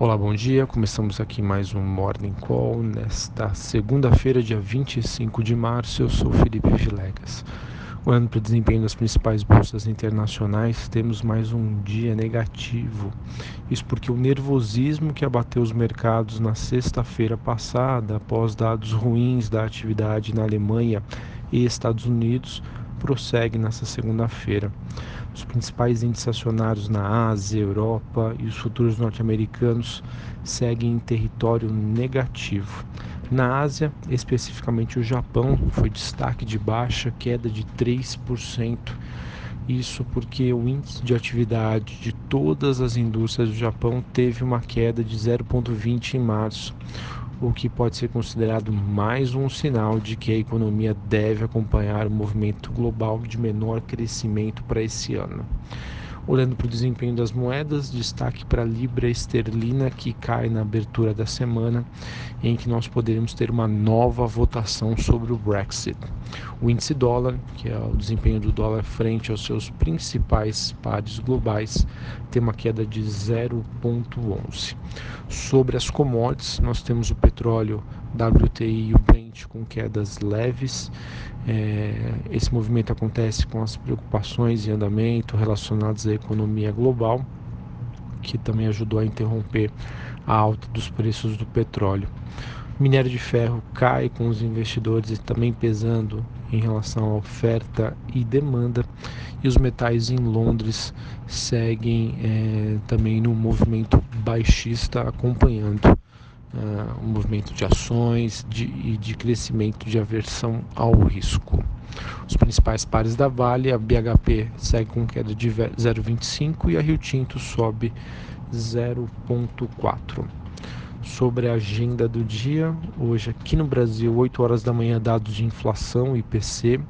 Olá, bom dia. Começamos aqui mais um Morning Call nesta segunda-feira, dia 25 de março. Eu sou Felipe Vilegas. Olhando para o desempenho das principais bolsas internacionais, temos mais um dia negativo. Isso porque o nervosismo que abateu os mercados na sexta-feira passada, após dados ruins da atividade na Alemanha e Estados Unidos, prossegue nessa segunda-feira. Os principais índices acionários na Ásia, Europa e os futuros norte-americanos seguem em território negativo. Na Ásia, especificamente o Japão, foi destaque de baixa, queda de 3%. Isso porque o índice de atividade de todas as indústrias do Japão teve uma queda de 0,20 em março, o que pode ser considerado mais um sinal de que a economia deve acompanhar o movimento global de menor crescimento para esse ano. Olhando para o desempenho das moedas, destaque para a libra esterlina que cai na abertura da semana, em que nós poderemos ter uma nova votação sobre o Brexit. O índice dólar, que é o desempenho do dólar frente aos seus principais pares globais, tem uma queda de 0,11. Sobre as commodities, nós temos o petróleo WTI e o Brent com quedas leves. É, esse movimento acontece com as preocupações em andamento relacionadas à economia global, que também ajudou a interromper a alta dos preços do petróleo. O minério de ferro cai com os investidores também pesando em relação à oferta e demanda, e os metais em Londres seguem é, também no movimento baixista, acompanhando uh, um movimento de ações de, e de crescimento de aversão ao risco. Os principais pares da Vale, a BHP segue com queda de 0,25 e a Rio Tinto sobe 0,4. Sobre a agenda do dia, hoje aqui no Brasil, 8 horas da manhã, dados de inflação IPC,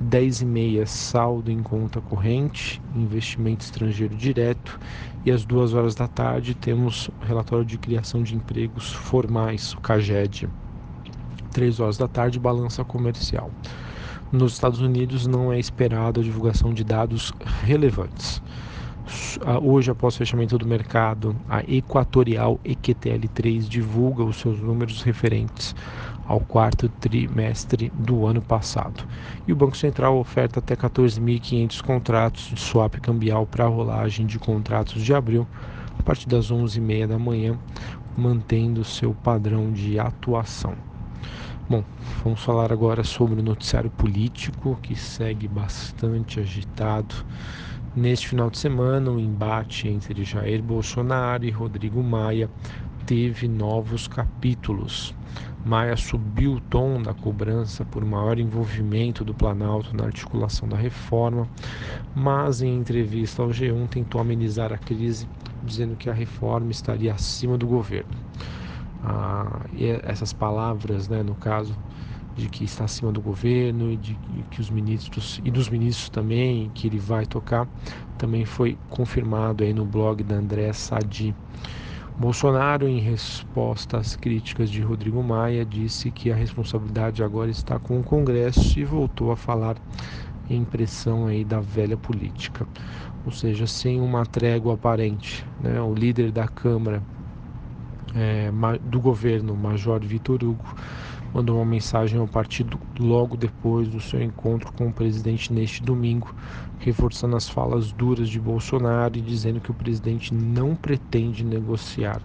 10 e meia saldo em conta corrente, investimento estrangeiro direto e às 2 horas da tarde temos o relatório de criação de empregos formais, o CAGED. 3 horas da tarde, balança comercial. Nos Estados Unidos não é esperada a divulgação de dados relevantes. Hoje, após o fechamento do mercado, a Equatorial EQTL3 divulga os seus números referentes ao quarto trimestre do ano passado. E o Banco Central oferta até 14.500 contratos de swap cambial para a rolagem de contratos de abril a partir das 11h30 da manhã, mantendo seu padrão de atuação. Bom, vamos falar agora sobre o noticiário político que segue bastante agitado. Neste final de semana, o embate entre Jair Bolsonaro e Rodrigo Maia teve novos capítulos. Maia subiu o tom da cobrança por maior envolvimento do Planalto na articulação da reforma, mas em entrevista ao G1 tentou amenizar a crise, dizendo que a reforma estaria acima do governo. Ah, e essas palavras, né, no caso, de que está acima do governo e de que os ministros e dos ministros também que ele vai tocar também foi confirmado aí no blog da André Sadi. Bolsonaro, em resposta às críticas de Rodrigo Maia, disse que a responsabilidade agora está com o Congresso e voltou a falar em pressão aí da velha política, ou seja, sem uma trégua aparente. Né? O líder da Câmara é, do governo, Major Vitor Hugo, mandou uma mensagem ao partido logo depois do seu encontro com o presidente neste domingo, reforçando as falas duras de Bolsonaro e dizendo que o presidente não pretende negociar.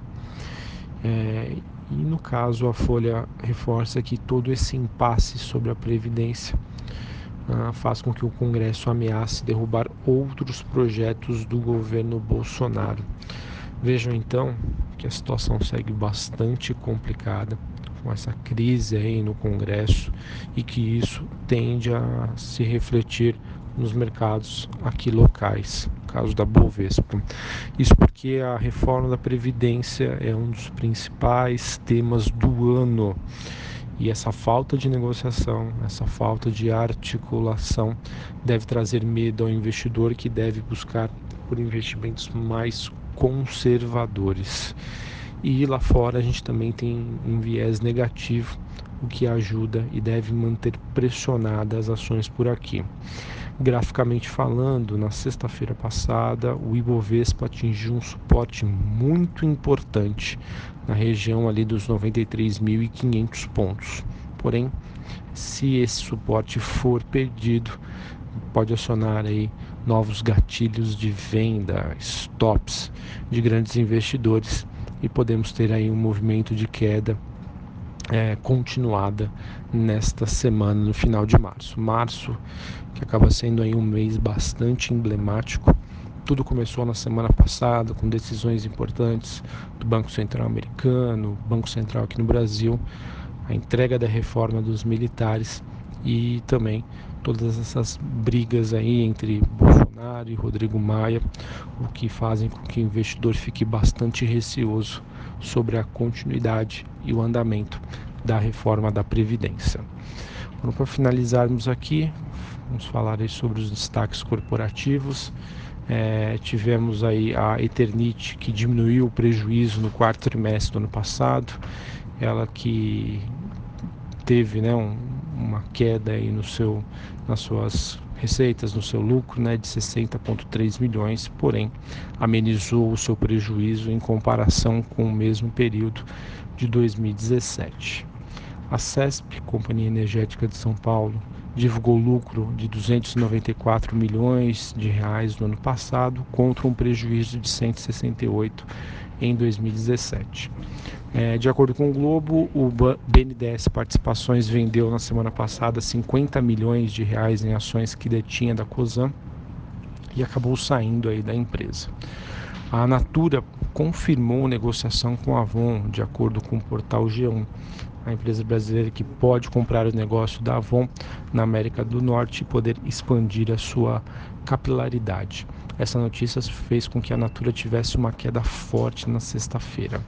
É, e no caso, a Folha reforça que todo esse impasse sobre a Previdência ah, faz com que o Congresso ameace derrubar outros projetos do governo Bolsonaro. Vejam então que a situação segue bastante complicada com essa crise aí no Congresso e que isso tende a se refletir nos mercados aqui locais, caso da Bovespa. Isso porque a reforma da Previdência é um dos principais temas do ano. E essa falta de negociação, essa falta de articulação deve trazer medo ao investidor que deve buscar por investimentos mais conservadores. E lá fora a gente também tem um viés negativo, o que ajuda e deve manter pressionadas as ações por aqui. Graficamente falando, na sexta-feira passada, o Ibovespa atingiu um suporte muito importante na região ali dos 93.500 pontos. Porém, se esse suporte for perdido, pode acionar aí novos gatilhos de venda, stops de grandes investidores e podemos ter aí um movimento de queda é, continuada nesta semana, no final de março. Março, que acaba sendo aí um mês bastante emblemático. Tudo começou na semana passada com decisões importantes do Banco Central americano, Banco Central aqui no Brasil, a entrega da reforma dos militares e também todas essas brigas aí entre Bolsonaro e Rodrigo Maia, o que fazem com que o investidor fique bastante receoso sobre a continuidade e o andamento da reforma da Previdência. Bom, para finalizarmos aqui, vamos falar sobre os destaques corporativos. É, tivemos aí a Eternit que diminuiu o prejuízo no quarto trimestre do ano passado, ela que teve né, um, uma queda aí no seu, nas suas receitas, no seu lucro né, de 60,3 milhões, porém amenizou o seu prejuízo em comparação com o mesmo período de 2017. A CESP, Companhia Energética de São Paulo, divulgou lucro de 294 milhões de reais no ano passado contra um prejuízo de 168 em 2017. É, de acordo com o Globo, o BNDES Participações vendeu na semana passada 50 milhões de reais em ações que detinha da COSAN e acabou saindo aí da empresa. A Natura confirmou negociação com a Avon, de acordo com o portal G1, a empresa brasileira que pode comprar o negócio da Avon na América do Norte e poder expandir a sua capilaridade. Essa notícia fez com que a Natura tivesse uma queda forte na sexta-feira.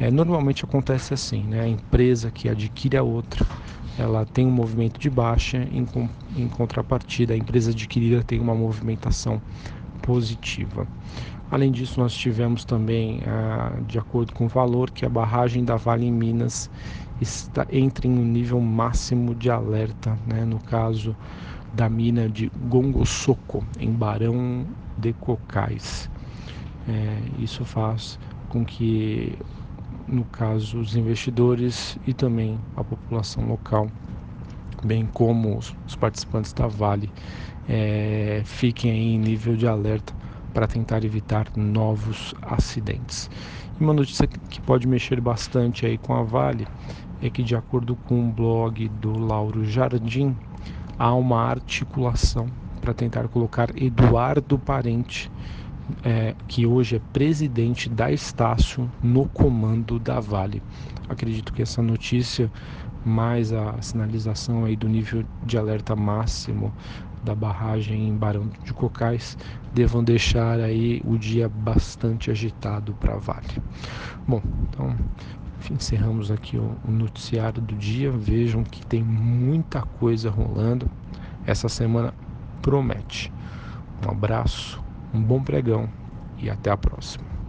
É, normalmente acontece assim, né? A empresa que adquire a outra, ela tem um movimento de baixa, em, em contrapartida, a empresa adquirida tem uma movimentação positiva. Além disso, nós tivemos também, ah, de acordo com o valor, que a barragem da Vale em Minas está, entra em um nível máximo de alerta, né? no caso da mina de Gongosoco, em Barão de Cocais. É, isso faz com que, no caso, os investidores e também a população local, bem como os, participantes da Vale, é, fiquem em nível de alerta para tentar evitar novos acidentes. E uma notícia que pode mexer bastante aí com a Vale é que, de acordo com o blog do Lauro Jardim, há uma articulação para tentar colocar Eduardo Parente, é, que hoje é presidente da Estácio, no comando da Vale. Acredito que essa notícia, mais a sinalização aí do nível de alerta máximo da barragem em Barão de Cocais devam deixar aí o dia bastante agitado para a Vale. Bom, então encerramos aqui o, o noticiário do dia. Vejam que tem muita coisa rolando. Essa semana promete. Um abraço, um bom pregão e até a próxima.